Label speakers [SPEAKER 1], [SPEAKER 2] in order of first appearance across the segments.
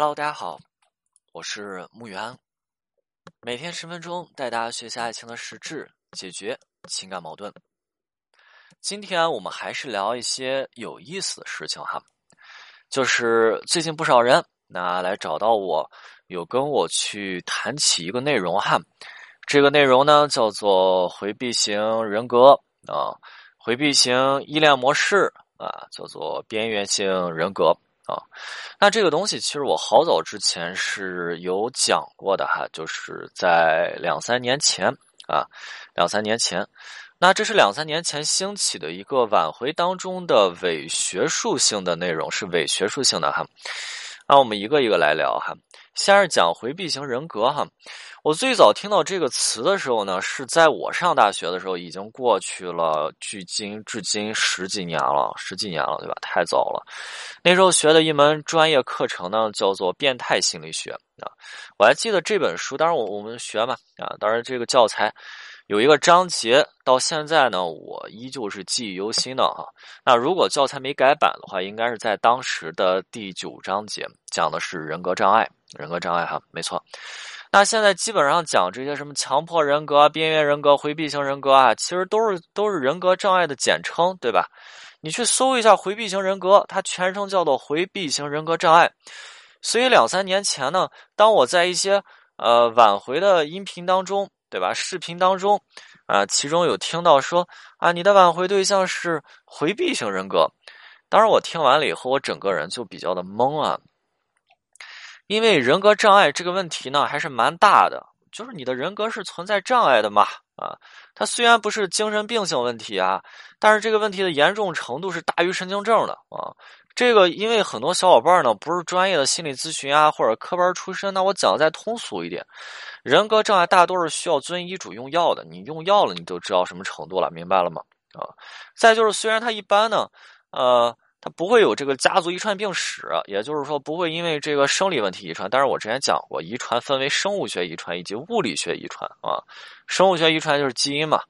[SPEAKER 1] Hello，大家好，我是木源，每天十分钟带大家学习爱情的实质，解决情感矛盾。今天我们还是聊一些有意思的事情哈，就是最近不少人那来找到我，有跟我去谈起一个内容哈，这个内容呢叫做回避型人格啊，回避型依恋模式啊，叫做边缘性人格。啊，那这个东西其实我好早之前是有讲过的哈，就是在两三年前啊，两三年前，那这是两三年前兴起的一个挽回当中的伪学术性的内容，是伪学术性的哈。那我们一个一个来聊哈，先是讲回避型人格哈。我最早听到这个词的时候呢，是在我上大学的时候，已经过去了，距今至今十几年了，十几年了，对吧？太早了。那时候学的一门专业课程呢，叫做变态心理学啊。我还记得这本书，当然我我们学嘛啊，当然这个教材有一个章节，到现在呢，我依旧是记忆犹新的哈。那如果教材没改版的话，应该是在当时的第九章节，讲的是人格障碍，人格障碍哈，没错。那现在基本上讲这些什么强迫人格、边缘人格、回避型人格啊，其实都是都是人格障碍的简称，对吧？你去搜一下回避型人格，它全称叫做回避型人格障碍。所以两三年前呢，当我在一些呃挽回的音频当中，对吧？视频当中啊，其中有听到说啊，你的挽回对象是回避型人格。当然，我听完了以后，我整个人就比较的懵啊。因为人格障碍这个问题呢，还是蛮大的。就是你的人格是存在障碍的嘛？啊，它虽然不是精神病性问题啊，但是这个问题的严重程度是大于神经症的啊。这个因为很多小伙伴呢不是专业的心理咨询啊或者科班出身，那我讲的再通俗一点，人格障碍大多是需要遵医嘱用药的。你用药了，你就知道什么程度了，明白了吗？啊，再就是虽然它一般呢，呃。他不会有这个家族遗传病史，也就是说不会因为这个生理问题遗传。但是我之前讲过，遗传分为生物学遗传以及物理学遗传啊。生物学遗传就是基因嘛，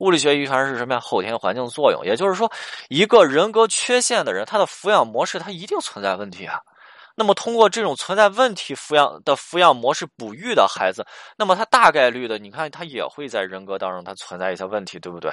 [SPEAKER 1] 物理学遗传是什么呀？后天环境作用。也就是说，一个人格缺陷的人，他的抚养模式他一定存在问题啊。那么通过这种存在问题抚养的抚养模式哺育的孩子，那么他大概率的，你看他也会在人格当中他存在一些问题，对不对？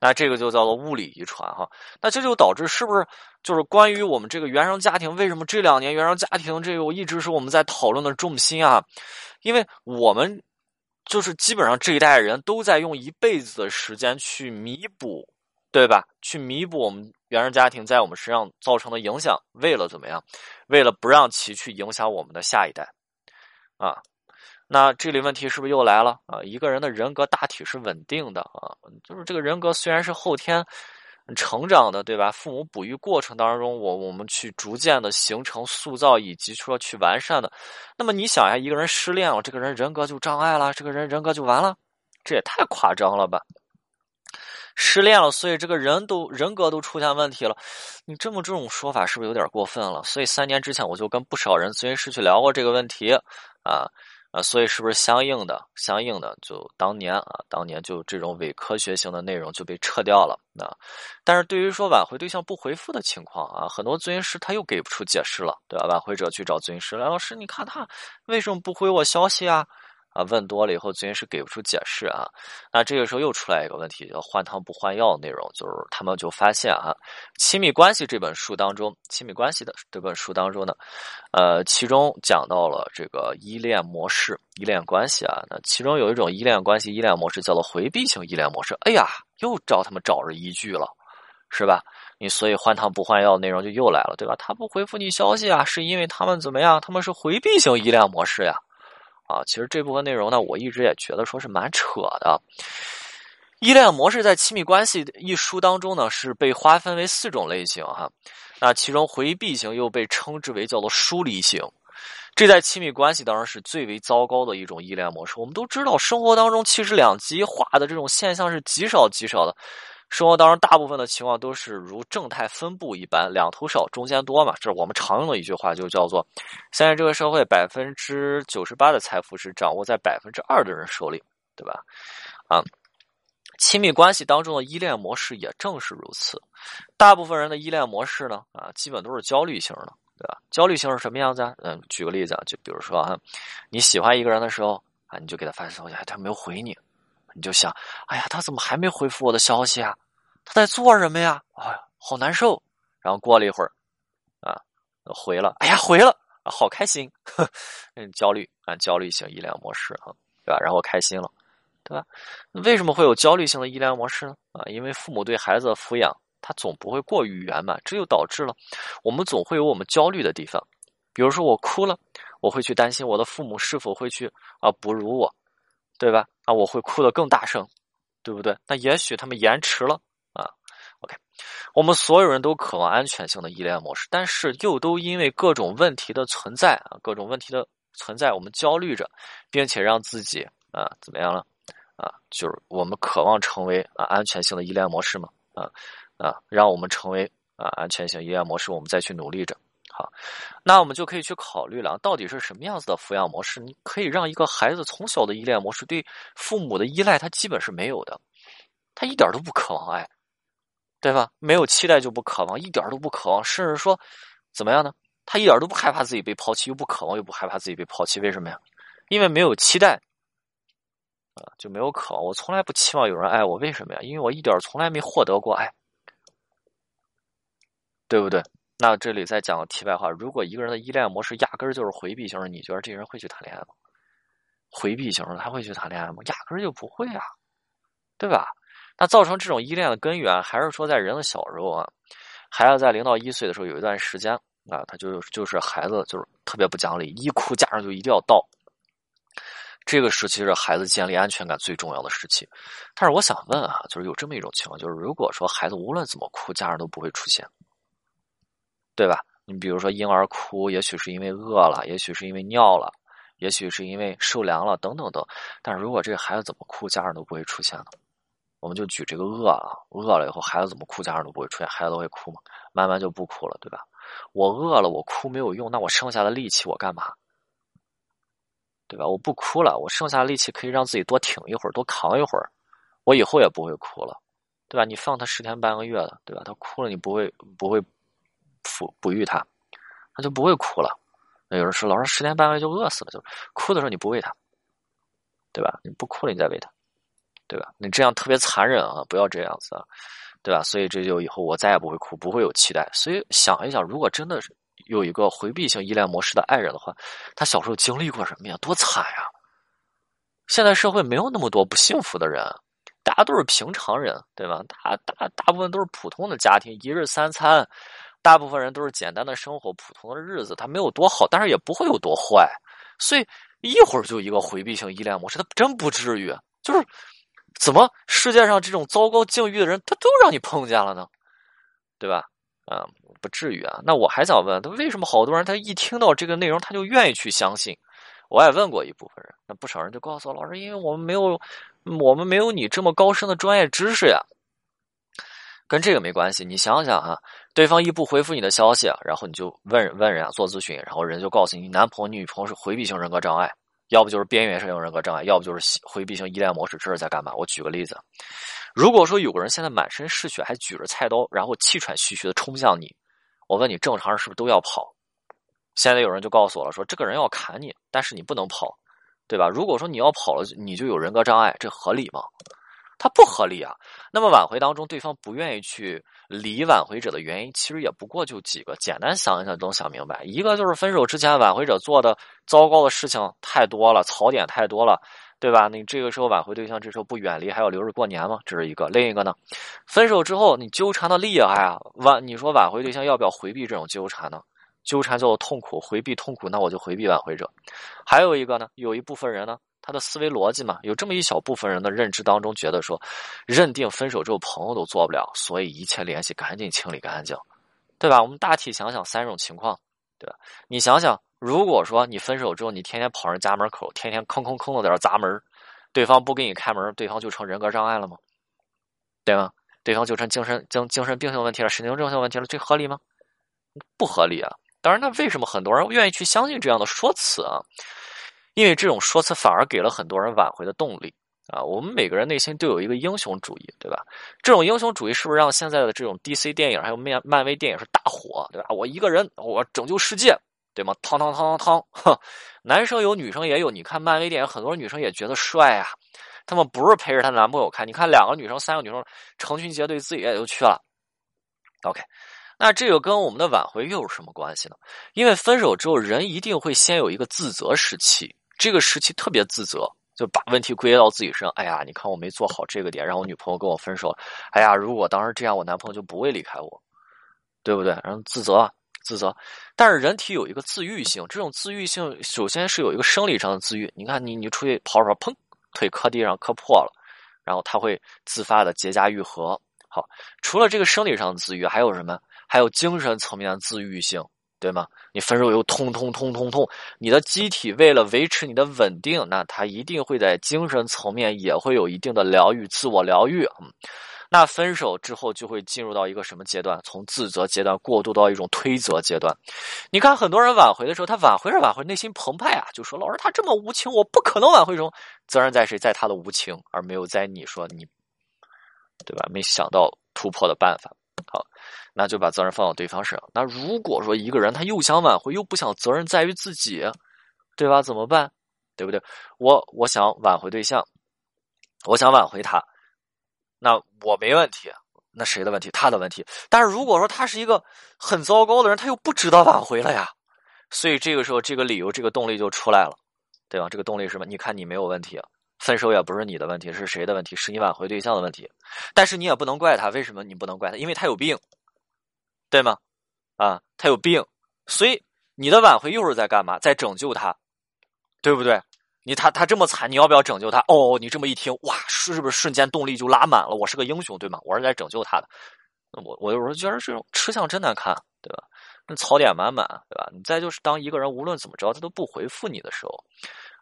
[SPEAKER 1] 那这个就叫做物理遗传哈，那这就导致是不是就是关于我们这个原生家庭？为什么这两年原生家庭这个一直是我们在讨论的重心啊？因为我们就是基本上这一代人都在用一辈子的时间去弥补，对吧？去弥补我们原生家庭在我们身上造成的影响，为了怎么样？为了不让其去影响我们的下一代啊。那这里问题是不是又来了啊？一个人的人格大体是稳定的啊，就是这个人格虽然是后天成长的，对吧？父母哺育过程当中，我我们去逐渐的形成、塑造以及说去完善的。那么你想一下，一个人失恋了，这个人人格就障碍了，这个人人格就完了，这也太夸张了吧？失恋了，所以这个人都人格都出现问题了，你这么这种说法是不是有点过分了？所以三年之前我就跟不少人咨询师去聊过这个问题啊。啊，所以是不是相应的、相应的，就当年啊，当年就这种伪科学性的内容就被撤掉了啊？但是对于说挽回对象不回复的情况啊，很多咨询师他又给不出解释了，对吧？挽回者去找咨询师来，老师，你看他为什么不回我消息啊？啊，问多了以后，咨询师给不出解释啊。那这个时候又出来一个问题，叫换汤不换药内容，就是他们就发现啊，《亲密关系》这本书当中，《亲密关系》的这本书当中呢，呃，其中讲到了这个依恋模式、依恋关系啊。那其中有一种依恋关系、依恋模式叫做回避型依恋模式。哎呀，又找他们找着依据了，是吧？你所以换汤不换药内容就又来了，对吧？他不回复你消息啊，是因为他们怎么样？他们是回避型依恋模式呀。啊其实这部分内容呢，我一直也觉得说是蛮扯的。依恋模式在《亲密关系》一书当中呢，是被划分为四种类型哈。那其中回避型又被称之为叫做疏离型，这在亲密关系当中是最为糟糕的一种依恋模式。我们都知道，生活当中其实两极化的这种现象是极少极少的。生活当中，大部分的情况都是如正态分布一般，两头少，中间多嘛。这是我们常用的一句话，就叫做：现在这个社会百分之九十八的财富是掌握在百分之二的人手里，对吧？啊，亲密关系当中的依恋模式也正是如此。大部分人的依恋模式呢，啊，基本都是焦虑型的，对吧？焦虑型是什么样子啊？嗯，举个例子啊，就比如说啊，你喜欢一个人的时候啊，你就给他发消息，他没有回你，你就想，哎呀，他怎么还没回复我的消息啊？他在做什么呀？哎呀，好难受。然后过了一会儿，啊，回了，哎呀，回了，啊好开心。嗯，焦虑啊，焦虑型依恋模式啊，对吧？然后开心了，对吧？为什么会有焦虑性的依恋模式呢？啊，因为父母对孩子的抚养。他总不会过于圆满，这就导致了我们总会有我们焦虑的地方。比如说，我哭了，我会去担心我的父母是否会去啊哺乳我，对吧？啊，我会哭得更大声，对不对？那也许他们延迟了啊。OK，我们所有人都渴望安全性的依恋模式，但是又都因为各种问题的存在啊，各种问题的存在，我们焦虑着，并且让自己啊怎么样了啊？就是我们渴望成为啊安全性的依恋模式嘛啊。啊，让我们成为啊安全性依恋模式，我们再去努力着。好，那我们就可以去考虑了，到底是什么样子的抚养模式？你可以让一个孩子从小的依恋模式，对父母的依赖，他基本是没有的，他一点都不渴望爱，对吧？没有期待就不渴望，一点都不渴望，甚至说怎么样呢？他一点都不害怕自己被抛弃，又不渴望，又不害怕自己被抛弃，为什么呀？因为没有期待。就没有渴望。我从来不期望有人爱我，为什么呀？因为我一点从来没获得过爱。对不对？那这里再讲个题外话：如果一个人的依恋模式压根儿就是回避型的，你觉得这人会去谈恋爱吗？回避型的他会去谈恋爱吗？压根儿就不会啊，对吧？那造成这种依恋的根源，还是说在人的小时候啊，孩子在零到一岁的时候有一段时间啊，他就就是孩子就是特别不讲理，一哭家长就一定要到。这个时期是孩子建立安全感最重要的时期。但是我想问啊，就是有这么一种情况，就是如果说孩子无论怎么哭，家长都不会出现。对吧？你比如说婴儿哭，也许是因为饿了，也许是因为尿了，也许是因为受凉了，等等等。但是如果这个孩子怎么哭，家长都不会出现的。我们就举这个饿了，饿了以后孩子怎么哭，家长都不会出现，孩子都会哭嘛，慢慢就不哭了，对吧？我饿了，我哭没有用，那我剩下的力气我干嘛？对吧？我不哭了，我剩下的力气可以让自己多挺一会儿，多扛一会儿，我以后也不会哭了，对吧？你放他十天半个月的，对吧？他哭了，你不会不会。抚哺育他，他就不会哭了。那有人说，老师十天半个月就饿死了，就哭的时候你不喂他，对吧？你不哭了，你再喂他，对吧？你这样特别残忍啊！不要这样子，啊，对吧？所以这就以后我再也不会哭，不会有期待。所以想一想，如果真的是有一个回避型依恋模式的爱人的话，他小时候经历过什么呀？多惨呀！现在社会没有那么多不幸福的人，大家都是平常人，对吧？大大大部分都是普通的家庭，一日三餐。大部分人都是简单的生活，普通的日子，他没有多好，但是也不会有多坏，所以一会儿就一个回避性依恋模式，他真不至于。就是怎么世界上这种糟糕境遇的人，他都让你碰见了呢？对吧？啊，不至于啊。那我还想问，他为什么好多人他一听到这个内容，他就愿意去相信？我也问过一部分人，那不少人就告诉我，老师，因为我们没有，我们没有你这么高深的专业知识呀。跟这个没关系，你想想哈，对方一不回复你的消息，然后你就问问人家做咨询，然后人就告诉你，男朋友、女朋友是回避型人格障碍，要不就是边缘性人格障碍，要不就是回避型依恋模式，这是在干嘛？我举个例子，如果说有个人现在满身是血，还举着菜刀，然后气喘吁吁的冲向你，我问你，正常人是不是都要跑？现在有人就告诉我了，说这个人要砍你，但是你不能跑，对吧？如果说你要跑了，你就有人格障碍，这合理吗？它不合理啊！那么挽回当中，对方不愿意去理挽回者的原因，其实也不过就几个，简单想一想都能想明白。一个就是分手之前挽回者做的糟糕的事情太多了，槽点太多了，对吧？你这个时候挽回对象这时候不远离，还要留着过年吗？这是一个。另一个呢，分手之后你纠缠的厉害啊，挽你说挽回对象要不要回避这种纠缠呢？纠缠叫做痛苦，回避痛苦，那我就回避挽回者。还有一个呢，有一部分人呢。他的思维逻辑嘛，有这么一小部分人的认知当中，觉得说，认定分手之后朋友都做不了，所以一切联系赶紧清理干净，对吧？我们大体想想三种情况，对吧？你想想，如果说你分手之后，你天天跑人家门口，天天吭吭吭的在这砸门，对方不给你开门，对方就成人格障碍了吗？对吗？对方就成精神精精神病性问题了，神经症性问题了，这合理吗？不合理啊！当然，那为什么很多人愿意去相信这样的说辞啊？因为这种说辞反而给了很多人挽回的动力啊，我们每个人内心都有一个英雄主义，对吧？这种英雄主义是不是让现在的这种 DC 电影还有漫漫威电影是大火，对吧？我一个人，我拯救世界，对吗？汤汤汤汤汤，哼，男生有，女生也有。你看漫威电影，很多女生也觉得帅啊，他们不是陪着她男朋友看。你看两个女生、三个女生成群结队，自己也就去了。OK，那这个跟我们的挽回又有什么关系呢？因为分手之后，人一定会先有一个自责时期，这个时期特别自责。就把问题归结到自己身上。哎呀，你看我没做好这个点，让我女朋友跟我分手。哎呀，如果当时这样，我男朋友就不会离开我，对不对？然后自责，自责。但是人体有一个自愈性，这种自愈性首先是有一个生理上的自愈。你看，你你出去跑跑，砰，腿磕地上磕破了，然后它会自发的结痂愈合。好，除了这个生理上的自愈，还有什么？还有精神层面的自愈性。对吗？你分手又痛痛痛痛痛，你的机体为了维持你的稳定，那它一定会在精神层面也会有一定的疗愈、自我疗愈。嗯，那分手之后就会进入到一个什么阶段？从自责阶段过渡到一种推责阶段。你看很多人挽回的时候，他挽回着挽回，内心澎湃啊，就说：“老师他这么无情，我不可能挽回成。”责任在谁？在他的无情，而没有在你说你，对吧？没想到突破的办法。好，那就把责任放到对方身上。那如果说一个人他又想挽回，又不想责任在于自己，对吧？怎么办？对不对？我我想挽回对象，我想挽回他，那我没问题。那谁的问题？他的问题。但是如果说他是一个很糟糕的人，他又不知道挽回了呀。所以这个时候，这个理由、这个动力就出来了，对吧？这个动力是什么？你看你没有问题。分手也不是你的问题，是谁的问题？是你挽回对象的问题。但是你也不能怪他，为什么你不能怪他？因为他有病，对吗？啊，他有病，所以你的挽回又是在干嘛？在拯救他，对不对？你他他这么惨，你要不要拯救他？哦，你这么一听，哇，是不是瞬间动力就拉满了？我是个英雄，对吗？我是在拯救他的。我我有时候觉得这种吃相真难看，对吧？那槽点满满，对吧？你再就是当一个人无论怎么着他都不回复你的时候。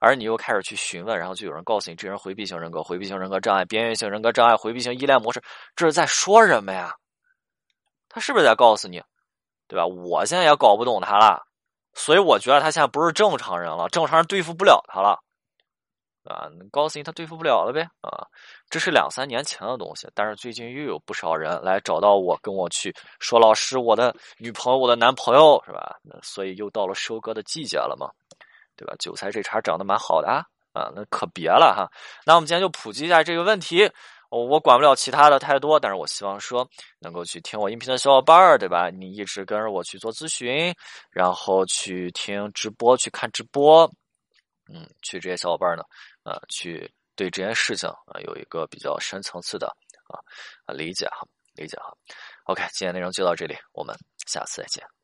[SPEAKER 1] 而你又开始去询问，然后就有人告诉你，这人回避型人格、回避型人格障碍、边缘性人格障碍、回避型依赖模式，这是在说什么呀？他是不是在告诉你，对吧？我现在也搞不懂他了，所以我觉得他现在不是正常人了，正常人对付不了他了，啊，告诉你他对付不了了呗，啊，这是两三年前的东西，但是最近又有不少人来找到我，跟我去说，老师，我的女朋友，我的男朋友，是吧？所以又到了收割的季节了嘛。对吧？韭菜这茬长得蛮好的啊，啊，那可别了哈。那我们今天就普及一下这个问题。我我管不了其他的太多，但是我希望说能够去听我音频的小伙伴儿，对吧？你一直跟着我去做咨询，然后去听直播，去看直播，嗯，去这些小伙伴呢，呃，去对这件事情啊有一个比较深层次的啊理解哈，理解哈。OK，今天内容就到这里，我们下次再见。